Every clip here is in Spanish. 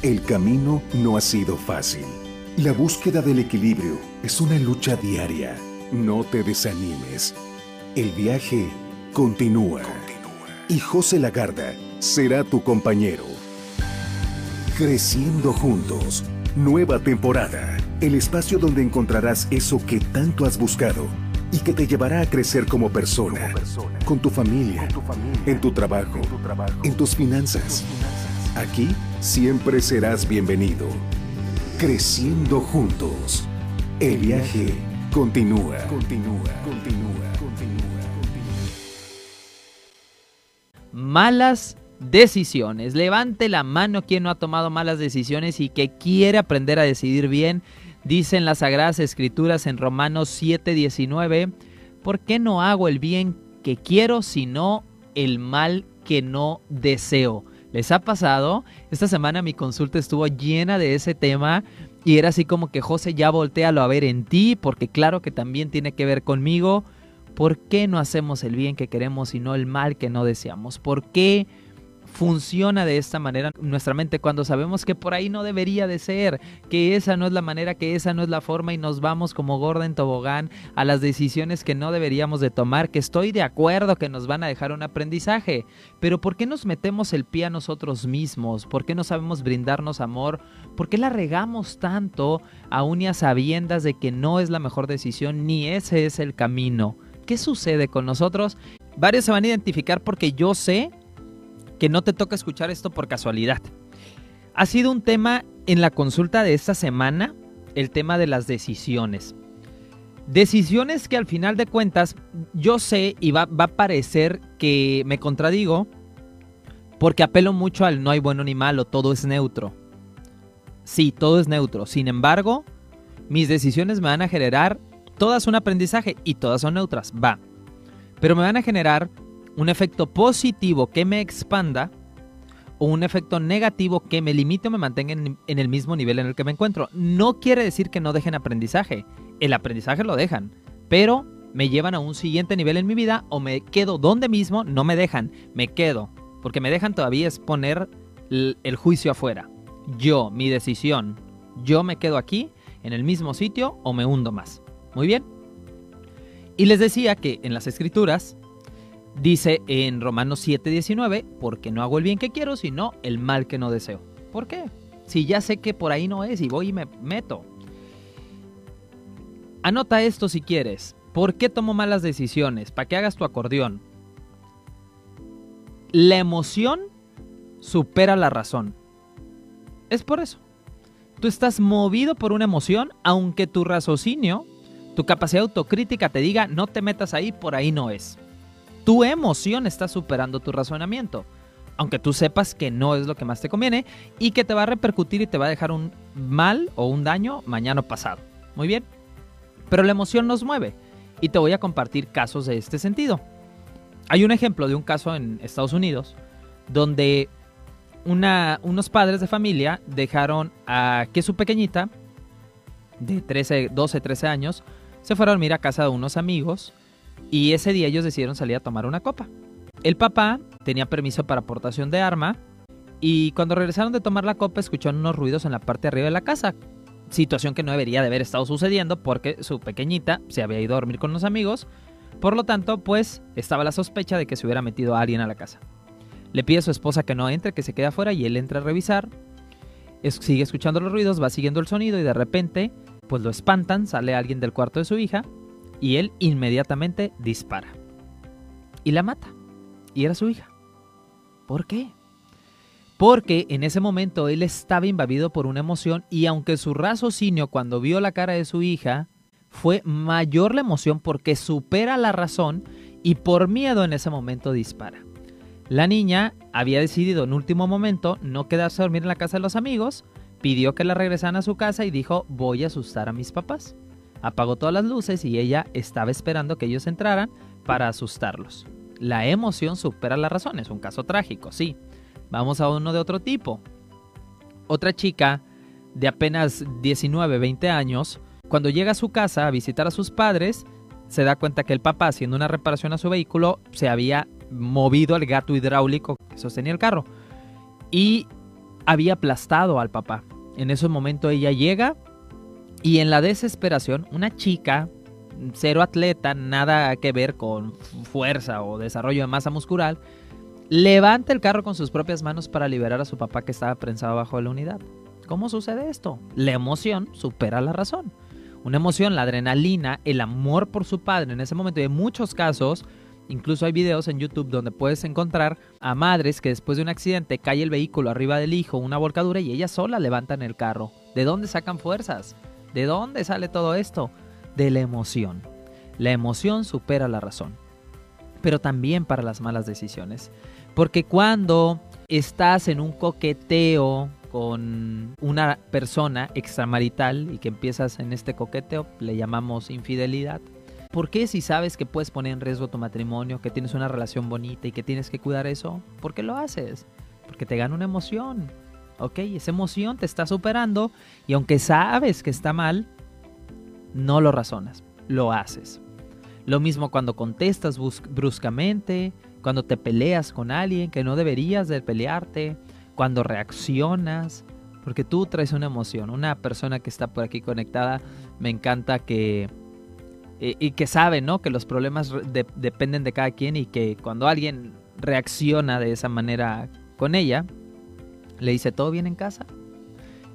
El camino no ha sido fácil. La búsqueda del equilibrio es una lucha diaria. No te desanimes. El viaje continúa. Y José Lagarda será tu compañero. Creciendo juntos. Nueva temporada. El espacio donde encontrarás eso que tanto has buscado y que te llevará a crecer como persona, con, tu familia, en tu trabajo, en tus finanzas. Aquí siempre serás bienvenido. Creciendo juntos. El viaje continúa. Continúa. Continúa. Continúa. Malas decisiones. Levante la mano quien no ha tomado malas decisiones y que quiere aprender a decidir bien. Dicen las Sagradas Escrituras en Romanos 7:19, ¿por qué no hago el bien que quiero sino el mal que no deseo? ¿Les ha pasado? Esta semana mi consulta estuvo llena de ese tema y era así como que José ya voltealo a ver en ti, porque claro que también tiene que ver conmigo. ¿Por qué no hacemos el bien que queremos y no el mal que no deseamos? ¿Por qué funciona de esta manera nuestra mente cuando sabemos que por ahí no debería de ser, que esa no es la manera, que esa no es la forma y nos vamos como gorda en tobogán a las decisiones que no deberíamos de tomar, que estoy de acuerdo que nos van a dejar un aprendizaje, pero ¿por qué nos metemos el pie a nosotros mismos? ¿Por qué no sabemos brindarnos amor? ¿Por qué la regamos tanto aún y sabiendas de que no es la mejor decisión ni ese es el camino? ¿Qué sucede con nosotros? Varios se van a identificar porque yo sé que no te toca escuchar esto por casualidad. Ha sido un tema en la consulta de esta semana, el tema de las decisiones. Decisiones que al final de cuentas yo sé y va, a parecer que me contradigo porque apelo mucho al no hay bueno ni malo, todo es neutro. Sí, todo es neutro. Sin embargo, mis decisiones me van a generar todas un aprendizaje y todas son neutras. Va. Pero me van a generar un efecto positivo que me expanda o un efecto negativo que me limite o me mantenga en, el mismo nivel en el que me encuentro. No quiere decir que no dejen aprendizaje. El aprendizaje lo dejan, pero me llevan a un siguiente nivel en mi vida o me quedo donde mismo, no me dejan, me quedo. Porque me dejan todavía es poner el juicio afuera. Yo, mi decisión, yo me quedo aquí, en el mismo sitio o me hundo más. Muy bien. Y les decía que en las escrituras Dice en Romanos 7:19, porque no hago el bien que quiero, sino el mal que no deseo. ¿Por qué? Si ya sé que por ahí no es y voy y me meto. Anota esto si quieres. ¿Por qué tomo malas decisiones? Para que hagas tu acordeón. La emoción supera la razón. Es por eso. Tú estás movido por una emoción, aunque tu raciocinio, tu capacidad autocrítica te diga, no te metas ahí, por ahí no es tu emoción está superando tu razonamiento. Aunque tú sepas que no es lo que más te conviene y que te va a repercutir y te va a dejar un mal o un daño mañana pasado. Muy bien. Pero la emoción nos mueve y te voy a compartir casos de este sentido. Hay un ejemplo de un caso en Estados Unidos donde unos padres de familia dejaron a que su pequeñita de 13, 12, 13 años se fuera a dormir a casa de unos amigos y ese día ellos decidieron salir a tomar una copa. El papá tenía permiso para aportación de arma y cuando regresaron de tomar la copa escucharon unos ruidos en la parte de arriba de la casa. Situación que no debería de haber estado sucediendo porque su pequeñita se había ido a dormir con los amigos. Por lo tanto, pues estaba la sospecha de que se hubiera metido alguien a la casa. Le pide a su esposa que no entre, que se quede afuera y él entra a revisar. sigue escuchando los ruidos, va siguiendo el sonido y de repente, pues lo espantan, sale alguien del cuarto de su hija y él inmediatamente dispara. Y la mata. Y era su hija. ¿Por qué? Porque en ese momento él estaba invadido por una emoción y aunque su raciocinio cuando vio la cara de su hija fue mayor la emoción porque supera la razón y por miedo en ese momento dispara. La niña había decidido en último momento no quedarse a dormir en la casa de los amigos, pidió que la regresaran a su casa y dijo voy a asustar a mis papás apagó todas las luces y ella estaba esperando que ellos entraran para asustarlos. La emoción supera la razón, es un caso trágico, sí. Vamos a uno de otro tipo. Otra chica de apenas 19, 20 años, cuando llega a su casa a visitar a sus padres, se da cuenta que el papá, haciendo una reparación a su vehículo, se había movido el gato hidráulico que sostenía el carro. Y había aplastado al papá. En ese momento ella llega y en la desesperación, una chica, cero atleta, nada que ver con fuerza o desarrollo de masa muscular, levanta el carro con sus propias manos para liberar a su papá que estaba prensado bajo la unidad. ¿Cómo sucede esto? La emoción supera la razón. Una emoción, la adrenalina, el amor por su padre en ese momento. Y en muchos casos, incluso hay videos en YouTube donde puedes encontrar a madres que después de un accidente cae el vehículo arriba del hijo, una volcadura y ellas solas levantan el carro. ¿De dónde sacan fuerzas? ¿De dónde sale todo esto? De la emoción. La emoción supera la razón. Pero también para las malas decisiones. Porque cuando estás en un coqueteo con una persona extramarital y que empiezas en este coqueteo, le llamamos infidelidad. ¿Por qué si sabes que puedes poner en riesgo tu matrimonio, que tienes una relación bonita y que tienes que cuidar eso? ¿Por qué lo haces? Porque te gana una emoción. ¿Ok? Esa emoción te está superando y aunque sabes que está mal, no lo razonas, lo haces. Lo mismo cuando contestas bruscamente, cuando te peleas con alguien que no deberías de pelearte, cuando reaccionas, porque tú traes una emoción. Una persona que está por aquí conectada, me encanta que... Y, que sabe, ¿no? Que los problemas dependen de cada quien y que cuando alguien reacciona de esa manera con ella, le dice, ¿todo bien en casa?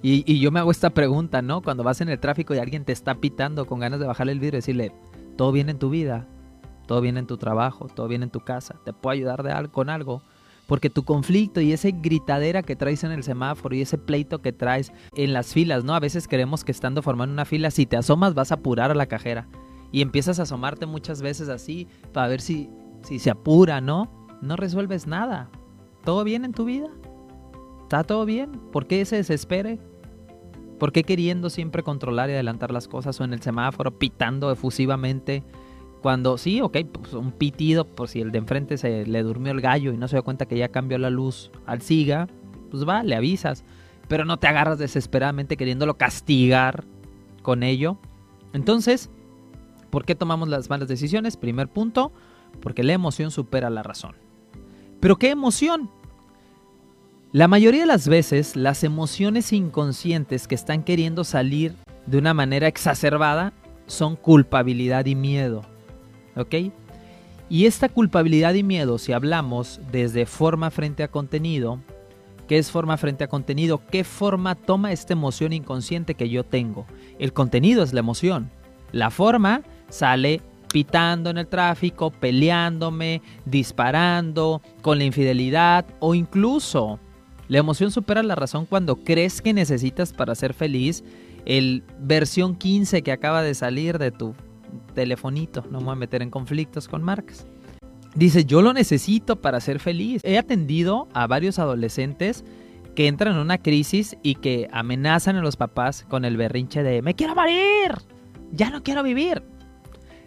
Y, yo me hago esta pregunta, ¿no? Cuando vas en el tráfico y alguien te está pitando con ganas de bajarle el vidrio y decirle, ¿todo bien en tu vida? ¿Todo bien en tu trabajo? ¿Todo bien en tu casa? ¿Te puedo ayudar de con algo? Porque tu conflicto y ese gritadera que traes en el semáforo y ese pleito que traes en las filas, ¿no? A veces creemos que estando formando una fila, si te asomas vas a apurar a la cajera. Y empiezas a asomarte muchas veces así para ver si, si se apura, ¿no? No resuelves nada. ¿Todo bien en tu vida? ¿Está todo bien? ¿Por qué se desespere? ¿Por qué queriendo siempre controlar y adelantar las cosas o en el semáforo pitando efusivamente? Cuando sí, ok, pues un pitido por si el de enfrente se le durmió el gallo y no se da cuenta que ya cambió la luz al siga, pues va, le avisas. Pero no te agarras desesperadamente queriéndolo castigar con ello. Entonces, ¿por qué tomamos las malas decisiones? Primer punto, porque la emoción supera la razón. ¿Pero qué emoción? La mayoría de las veces las emociones inconscientes que están queriendo salir de una manera exacerbada son culpabilidad y miedo. ¿Ok? Y esta culpabilidad y miedo, si hablamos desde forma frente a contenido, ¿qué es forma frente a contenido? ¿Qué forma toma esta emoción inconsciente que yo tengo? El contenido es la emoción. La forma sale pitando en el tráfico, peleándome, disparando, con la infidelidad o incluso la emoción supera la razón cuando crees que necesitas para ser feliz el versión 15 que acaba de salir de tu telefonito. No me voy a meter en conflictos con marcas. Dice, yo lo necesito para ser feliz. He atendido a varios adolescentes que entran en una crisis y que amenazan a los papás con el berrinche de, me quiero morir, ya no quiero vivir.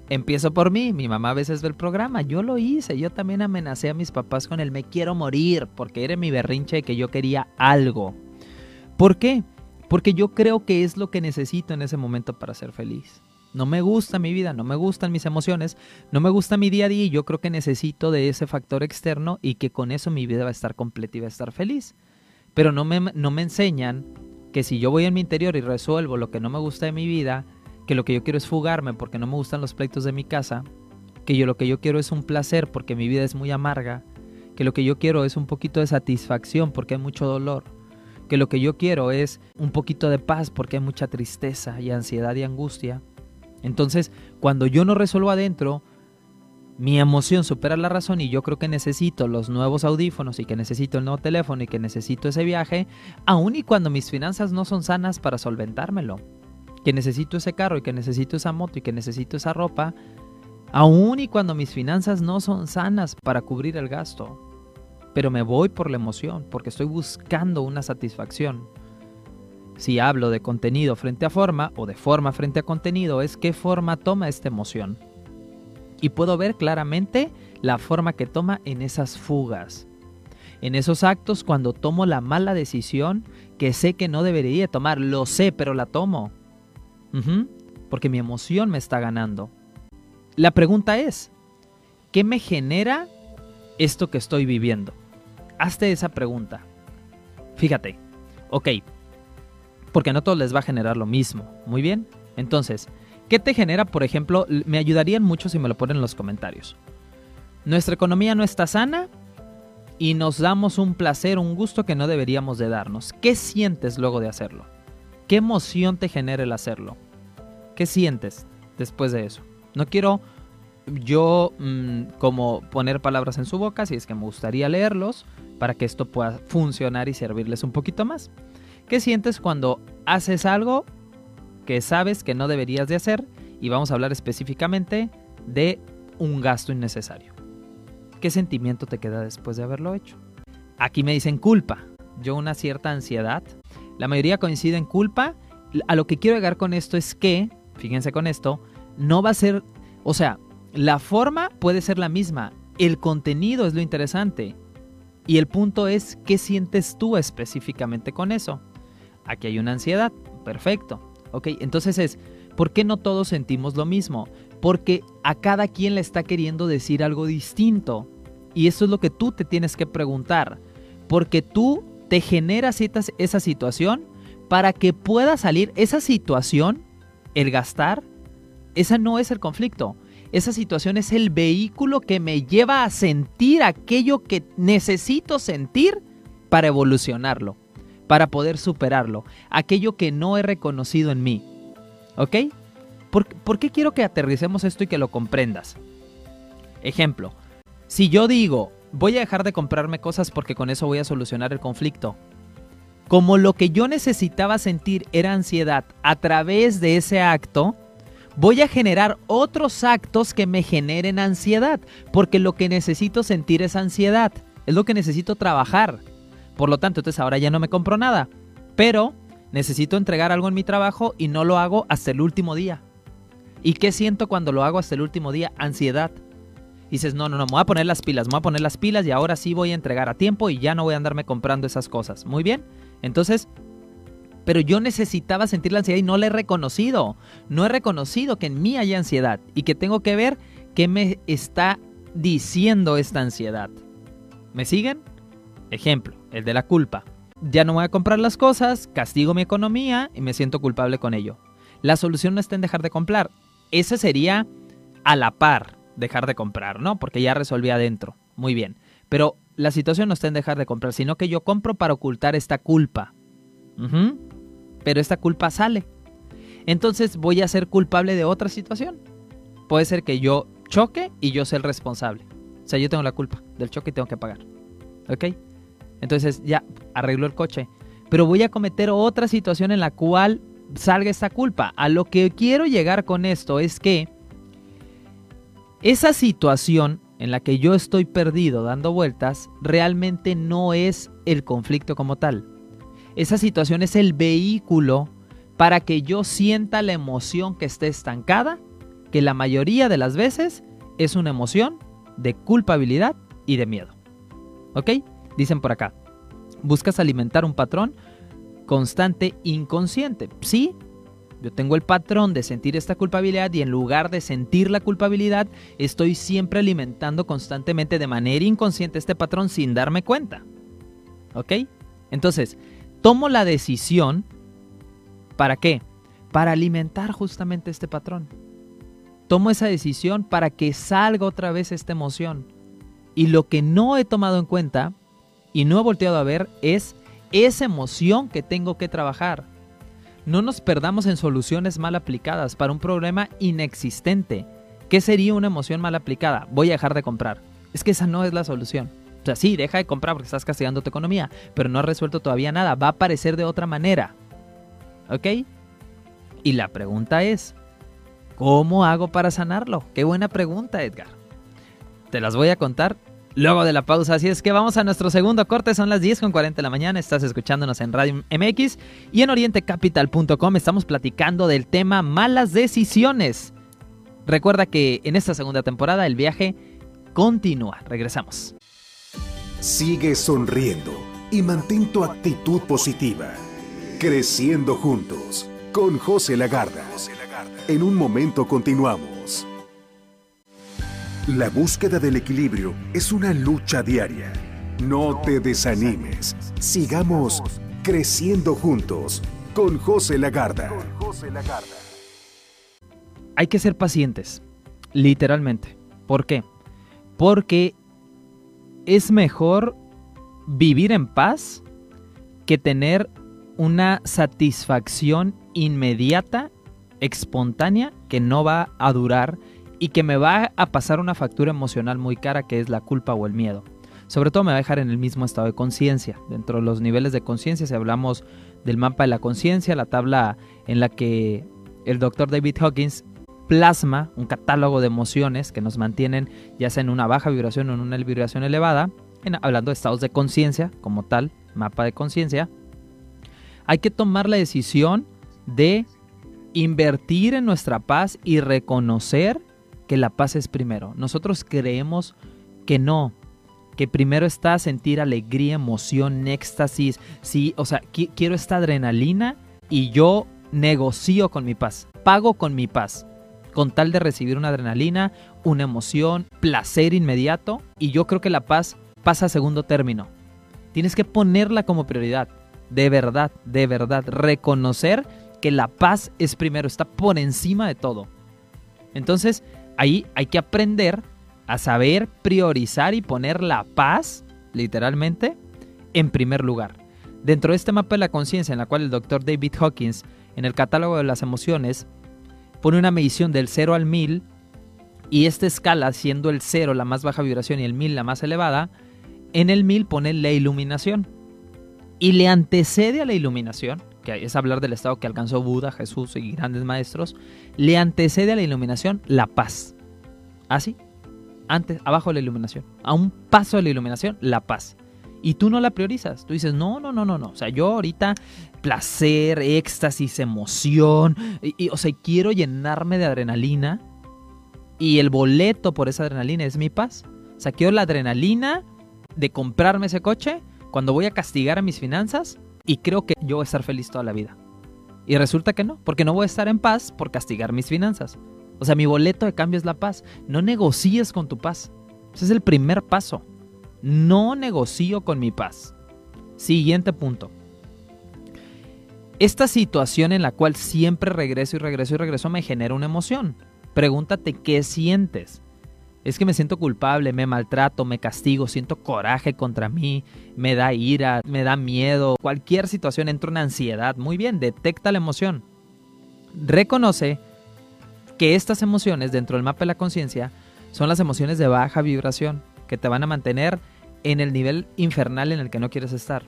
Empiezo por mí, mi mamá a veces ve el programa, yo lo hice, yo también amenacé a mis papás con el me quiero morir, porque era mi berrinche de que yo quería algo. ¿Por qué? Porque yo creo que es lo que necesito en ese momento para ser feliz. No me gusta mi vida, no me gustan mis emociones, no me gusta mi día a día y yo creo que necesito de ese factor externo y que con eso mi vida va a estar completa y va a estar feliz. Pero no me, no me enseñan que si yo voy en mi interior y resuelvo lo que no me gusta de mi vida, que lo que yo quiero es fugarme porque no me gustan los pleitos de mi casa, que yo lo que yo quiero es un placer porque mi vida es muy amarga, que lo que yo quiero es un poquito de satisfacción porque hay mucho dolor, que lo que yo quiero es un poquito de paz porque hay mucha tristeza y ansiedad y angustia. Entonces, cuando yo no resuelvo adentro, mi emoción supera la razón y yo creo que necesito los nuevos audífonos y que necesito el nuevo teléfono y que necesito ese viaje, aun y cuando mis finanzas no son sanas para solventármelo que necesito ese carro y que necesito esa moto y que necesito esa ropa, aun y cuando mis finanzas no son sanas para cubrir el gasto. Pero me voy por la emoción, porque estoy buscando una satisfacción. Si hablo de contenido frente a forma o de forma frente a contenido, es qué forma toma esta emoción. Y puedo ver claramente la forma que toma en esas fugas. En esos actos cuando tomo la mala decisión que sé que no debería tomar, lo sé, pero la tomo porque mi emoción me está ganando. La pregunta es, ¿qué me genera esto que estoy viviendo? Hazte esa pregunta. Fíjate, Ok, porque no todos les va a generar lo mismo. Muy bien. Entonces, ¿qué te genera, por ejemplo? Me ayudarían mucho si me lo ponen en los comentarios. Nuestra economía no está sana y nos damos un placer, un gusto que no deberíamos de darnos. ¿Qué sientes luego de hacerlo? ¿Qué emoción te genera el hacerlo? ¿Qué sientes después de eso? No quiero yo mm, como poner palabras en su boca, si es que me gustaría leerlos, para que esto pueda funcionar y servirles un poquito más. ¿Qué sientes cuando haces algo que sabes que no deberías de hacer? Y vamos a hablar específicamente de un gasto innecesario. ¿Qué sentimiento te queda después de haberlo hecho? Aquí me dicen culpa. Yo una cierta ansiedad. La mayoría coincide en culpa. A lo que quiero llegar con esto es que, fíjense con esto, no va a ser, o sea, la forma puede ser la misma, el contenido es lo interesante. Y el punto es, ¿qué sientes tú específicamente con eso? Aquí hay una ansiedad, perfecto. Ok, entonces es, ¿por qué no todos sentimos lo mismo? Porque a cada quien le está queriendo decir algo distinto. Y eso es lo que tú te tienes que preguntar. Porque tú te generas esa situación para que pueda salir esa situación, el gastar, esa no es el conflicto. Esa situación es el vehículo que me lleva a sentir aquello que necesito sentir para evolucionarlo, para poder superarlo, aquello que no he reconocido en mí. ¿Ok? ¿Por, qué quiero que aterricemos esto y que lo comprendas? Ejemplo, si yo digo, voy a dejar de comprarme cosas porque con eso voy a solucionar el conflicto, como lo que yo necesitaba sentir era ansiedad a través de ese acto, voy a generar otros actos que me generen ansiedad, porque lo que necesito sentir es ansiedad, es lo que necesito trabajar. Por lo tanto, entonces ahora ya no me compro nada, pero necesito entregar algo en mi trabajo y no lo hago hasta el último día. ¿Y qué siento cuando lo hago hasta el último día? Ansiedad. Dices, no, no, no, me voy a poner las pilas, me voy a poner las pilas y ahora sí voy a entregar a tiempo y ya no voy a andarme comprando esas cosas. Muy bien. Entonces, pero yo necesitaba sentir la ansiedad y no la he reconocido. No he reconocido que en mí hay ansiedad y que tengo que ver qué me está diciendo esta ansiedad. ¿Me siguen? Ejemplo, el de la culpa. Ya no voy a comprar las cosas, castigo mi economía y me siento culpable con ello. La solución no está en dejar de comprar. Ese sería a la par dejar de comprar, ¿no? Porque ya resolví adentro. Muy bien. Pero la situación no está en dejar de comprar, sino que yo compro para ocultar esta culpa pero esta culpa sale. Entonces voy a ser culpable de otra situación. Puede ser que yo choque y yo sea el responsable. O sea, yo tengo la culpa del choque y tengo que pagar. ¿Ok? Entonces ya arreglo el coche. Pero voy a cometer otra situación en la cual salga esta culpa. A lo que quiero llegar con esto es que esa situación en la que yo estoy perdido dando vueltas realmente no es el conflicto como tal. Esa situación es el vehículo para que yo sienta la emoción que esté estancada, que la mayoría de las veces es una emoción de culpabilidad y de miedo. ¿Ok? Dicen por acá, buscas alimentar un patrón constante inconsciente. Sí, yo tengo el patrón de sentir esta culpabilidad y en lugar de sentir la culpabilidad, estoy siempre alimentando constantemente de manera inconsciente este patrón sin darme cuenta. ¿Ok? Entonces, tomo la decisión, ¿para qué? Para alimentar justamente este patrón. Tomo esa decisión para que salga otra vez esta emoción. Y lo que no he tomado en cuenta y no he volteado a ver es esa emoción que tengo que trabajar. No nos perdamos en soluciones mal aplicadas para un problema inexistente. ¿Qué sería una emoción mal aplicada? Voy a dejar de comprar. Es que esa no es la solución. O sea, sí, deja de comprar porque estás castigando tu economía, pero no has resuelto todavía nada. Va a aparecer de otra manera. ¿Ok? Y la pregunta es, ¿cómo hago para sanarlo? Qué buena pregunta, Edgar. Te las voy a contar luego de la pausa. Así es que vamos a nuestro segundo corte. Son las 10 con 40 de la mañana. Estás escuchándonos en Radio MX y en orientecapital.com. Estamos platicando del tema malas decisiones. Recuerda que en esta segunda temporada el viaje continúa. Regresamos. Sigue sonriendo y mantén tu actitud positiva. Creciendo juntos con José Lagarda. En un momento continuamos. La búsqueda del equilibrio es una lucha diaria. No te desanimes. Sigamos Creciendo juntos con José Lagarda. Hay que ser pacientes, literalmente. ¿Por qué? Porque es mejor vivir en paz que tener una satisfacción inmediata, espontánea, que no va a durar y que me va a pasar una factura emocional muy cara que es la culpa o el miedo. Sobre todo me va a dejar en el mismo estado de conciencia. Dentro de los niveles de conciencia, si hablamos del mapa de la conciencia, la tabla en la que el doctor David Hawkins plasma un catálogo de emociones que nos mantienen ya sea en una baja vibración o en una vibración elevada, hablando de estados de conciencia como tal, mapa de conciencia, hay que tomar la decisión de invertir en nuestra paz y reconocer que la paz es primero. Nosotros creemos que no, que primero está sentir alegría, emoción, éxtasis, sí, o sea, quiero esta adrenalina y yo negocio con mi paz, pago con mi paz, con tal de recibir una adrenalina, una emoción, placer inmediato, y yo creo que la paz pasa a segundo término. Tienes que ponerla como prioridad, de verdad, de verdad, reconocer que la paz es primero, está por encima de todo. Entonces, ahí hay que aprender a saber priorizar y poner la paz, literalmente, en primer lugar. Dentro de este mapa de la conciencia en la cual el doctor David Hawkins, en el catálogo de las emociones, pone una medición del 0 al 1000 y esta escala, siendo el 0 la más baja vibración y el 1000 la más elevada, en el 1000 pone la iluminación. Y le antecede a la iluminación, que es hablar del estado que alcanzó Buda, Jesús y grandes maestros, le antecede a la iluminación la paz. Así, antes, abajo de la iluminación. A un paso de la iluminación, la paz. Y tú no la priorizas. Tú dices, no, no, no, no, no. O sea, yo ahorita placer, éxtasis, emoción. Y, o sea, quiero llenarme de adrenalina. Y el boleto por esa adrenalina es mi paz. O sea, quiero la adrenalina de comprarme ese coche cuando voy a castigar a mis finanzas. Y creo que yo voy a estar feliz toda la vida. Y resulta que no, porque no voy a estar en paz por castigar mis finanzas. O sea, mi boleto de cambio es la paz. No negocies con tu paz. Ese es el primer paso. No negocio con mi paz. Siguiente punto. Esta situación en la cual siempre regreso y regreso y regreso me genera una emoción. Pregúntate qué sientes. Es que me siento culpable, me maltrato, me castigo, siento coraje contra mí, me da ira, me da miedo. Cualquier situación entra una ansiedad. Muy bien, detecta la emoción. Reconoce que estas emociones dentro del mapa de la conciencia son las emociones de baja vibración que te van a mantener en el nivel infernal en el que no quieres estar.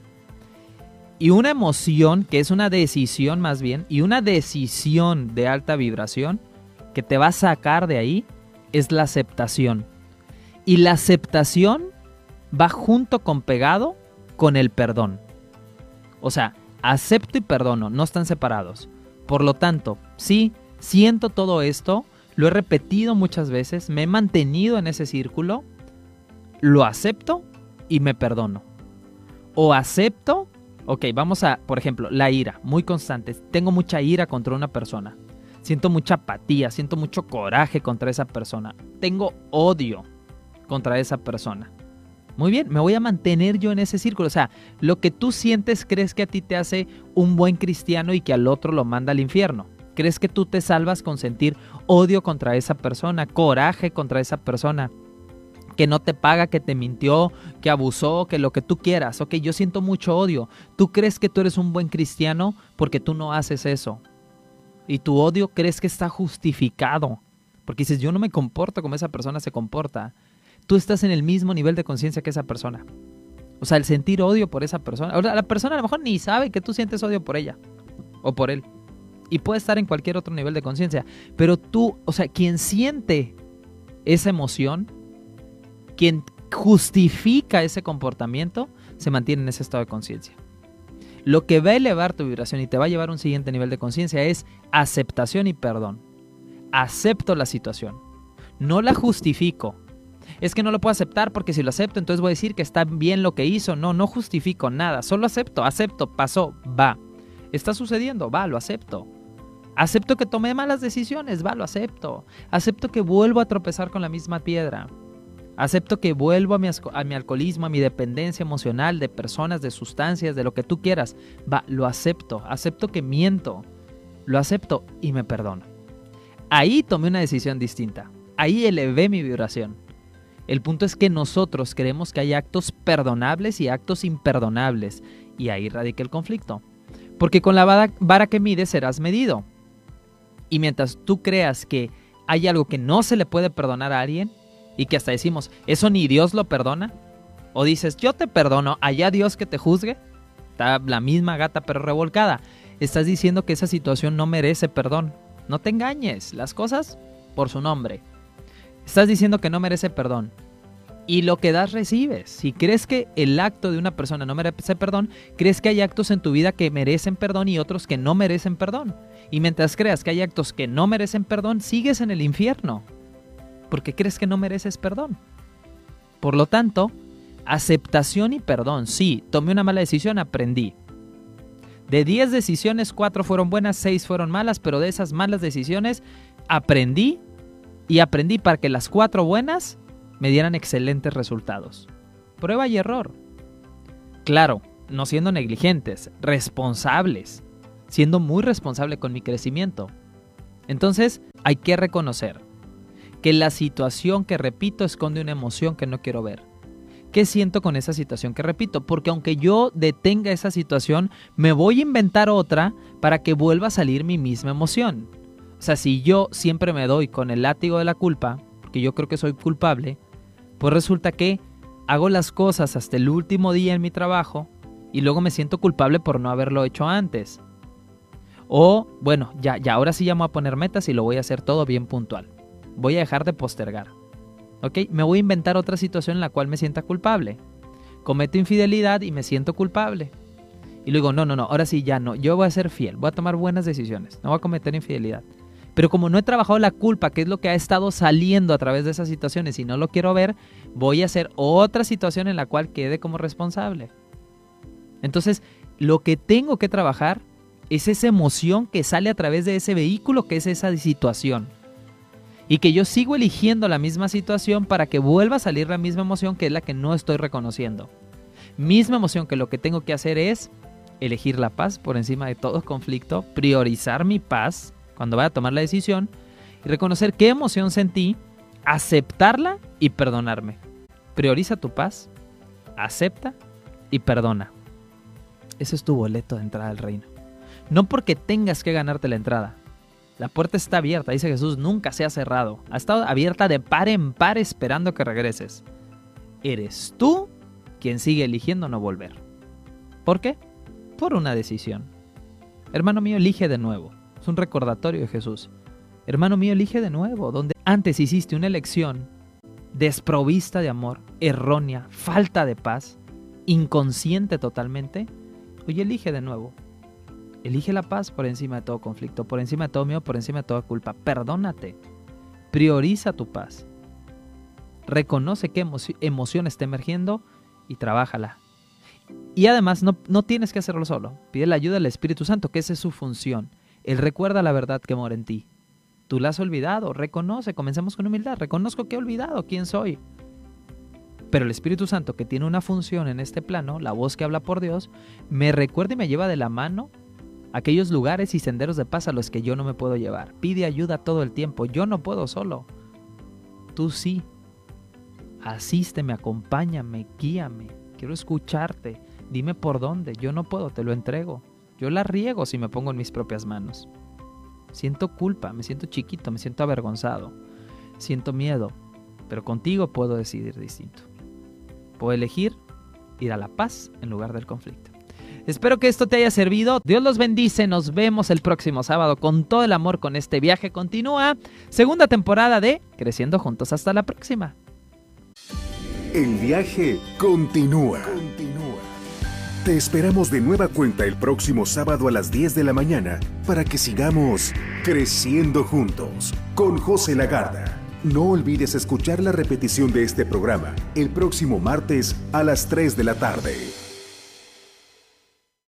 Y una emoción que es una decisión más bien, y una decisión de alta vibración que te va a sacar de ahí es la aceptación. Y la aceptación va junto con pegado con el perdón. O sea, acepto y perdono, no están separados. Por lo tanto, sí, siento todo esto, lo he repetido muchas veces, me he mantenido en ese círculo, lo acepto y me perdono. O acepto, ok, vamos a, por ejemplo, la ira, muy constante. Tengo mucha ira contra una persona. Siento mucha apatía, siento mucho coraje contra esa persona. Tengo odio contra esa persona. Muy bien, me voy a mantener yo en ese círculo. O sea, lo que tú sientes crees que a ti te hace un buen cristiano y que al otro lo manda al infierno. ¿Crees que tú te salvas con sentir odio contra esa persona, coraje contra esa persona? Que no te paga, que te mintió, que abusó, que lo que tú quieras. Ok, yo siento mucho odio. ¿Tú crees que tú eres un buen cristiano porque tú no haces eso? Y tu odio crees que está justificado. Porque dices, yo no me comporto como esa persona se comporta. Tú estás en el mismo nivel de conciencia que esa persona. O sea, el sentir odio por esa persona. Ahora, la persona a lo mejor ni sabe que tú sientes odio por ella o por él y puede estar en cualquier otro nivel de conciencia. Pero tú, o sea, quien siente esa emoción, quien justifica ese comportamiento, se mantiene en ese estado de conciencia. Lo que va a elevar tu vibración y te va a llevar a un siguiente nivel de conciencia es aceptación y perdón. Acepto la situación. No la justifico. Es que no lo puedo aceptar porque si lo acepto entonces voy a decir que está bien lo que hizo. No, no justifico nada. Solo acepto, acepto, pasó, va. Está sucediendo, va, lo acepto. Acepto que tomé malas decisiones, va, lo acepto. Acepto que vuelvo a tropezar con la misma piedra. Acepto que vuelvo a mi, a mi, alcoholismo, a mi dependencia emocional de personas, de sustancias, de lo que tú quieras. Va, lo acepto. Acepto que miento. Lo acepto y me perdono. Ahí tomé una decisión distinta. Ahí elevé mi vibración. El punto es que nosotros creemos que hay actos perdonables y actos imperdonables. Y ahí radica el conflicto. Porque con la vara que mides serás medido. Y mientras tú creas que hay algo que no se le puede perdonar a alguien y que hasta decimos, eso ni Dios lo perdona, o dices, yo te perdono, allá Dios que te juzgue, está la misma gata pero revolcada. Estás diciendo que esa situación no merece perdón. No te engañes, las cosas por su nombre. Estás diciendo que no merece perdón y lo que das recibes. Si crees que el acto de una persona no merece perdón, crees que hay actos en tu vida que merecen perdón y otros que no merecen perdón. Y mientras creas que hay actos que no merecen perdón, sigues en el infierno, porque crees que no mereces perdón. Por lo tanto, aceptación y perdón. Sí, tomé una mala decisión, aprendí. De 10 decisiones, 4 fueron buenas, 6 fueron malas, pero de esas malas decisiones aprendí y aprendí para que las 4 buenas me dieran excelentes resultados. Prueba y error. Claro, no siendo negligentes, responsables, siendo muy responsable con mi crecimiento. Entonces, hay que reconocer que la situación que repito esconde una emoción que no quiero ver. ¿Qué siento con esa situación que repito? Porque aunque yo detenga esa situación, me voy a inventar otra para que vuelva a salir mi misma emoción. O sea, si yo siempre me doy con el látigo de la culpa, porque yo creo que soy culpable, pues resulta que hago las cosas hasta el último día en mi trabajo y luego me siento culpable por no haberlo hecho antes. O, bueno, ya, ya ahora sí ya me voy a poner metas y lo voy a hacer todo bien puntual. Voy a dejar de postergar. ¿Ok? Me voy a inventar otra situación en la cual me sienta culpable. Cometo infidelidad y me siento culpable. Y luego, no, no, no, ahora sí ya no. Yo voy a ser fiel, voy a tomar buenas decisiones, no voy a cometer infidelidad. Pero como no he trabajado la culpa, que es lo que ha estado saliendo a través de esas situaciones y no lo quiero ver, voy a hacer otra situación en la cual quede como responsable. Entonces, lo que tengo que trabajar es esa emoción que sale a través de ese vehículo que es esa situación. Y que yo sigo eligiendo la misma situación para que vuelva a salir la misma emoción que es la que no estoy reconociendo. Misma emoción que lo que tengo que hacer es elegir la paz por encima de todo conflicto, priorizar mi paz cuando vaya a tomar la decisión y reconocer qué emoción sentí, aceptarla y perdonarme. Prioriza tu paz, acepta y perdona. Ese es tu boleto de entrada al reino. No porque tengas que ganarte la entrada. La puerta está abierta, dice Jesús, nunca se ha cerrado. Ha estado abierta de par en par esperando que regreses. Eres tú quien sigue eligiendo no volver. ¿Por qué? Por una decisión. Hermano mío, elige de nuevo un recordatorio de Jesús. Hermano mío, elige de nuevo, donde antes hiciste una elección desprovista de amor, errónea, falta de paz, inconsciente totalmente, hoy elige de nuevo. Elige la paz por encima de todo conflicto, por encima de todo miedo, por encima de toda culpa. Perdónate. Prioriza tu paz. Reconoce qué emoción está emergiendo y trabájala. Y además no, no tienes que hacerlo solo. Pide la ayuda del Espíritu Santo, que esa es su función. Él recuerda la verdad que mora en ti. Tú la has olvidado, reconoce, comencemos con humildad, reconozco que he olvidado quién soy. Pero el Espíritu Santo, que tiene una función en este plano, la voz que habla por Dios, me recuerda y me lleva de la mano aquellos lugares y senderos de paz a los que yo no me puedo llevar. Pide ayuda todo el tiempo, yo no puedo solo. Tú sí. Asísteme, acompáñame, guíame. Quiero escucharte. Dime por dónde. Yo no puedo, te lo entrego. Yo la riego si me pongo en mis propias manos. Siento culpa, me siento chiquito, me siento avergonzado, siento miedo, pero contigo puedo decidir distinto. Puedo elegir ir a la paz en lugar del conflicto. Espero que esto te haya servido. Dios los bendice. Nos vemos el próximo sábado con todo el amor con este viaje continúa. Segunda temporada de Creciendo Juntos. Hasta la próxima. El viaje continúa. Te esperamos de nueva cuenta el próximo sábado a las 10 de la mañana para que sigamos creciendo juntos con José Lagarda. No olvides escuchar la repetición de este programa el próximo martes a las 3 de la tarde.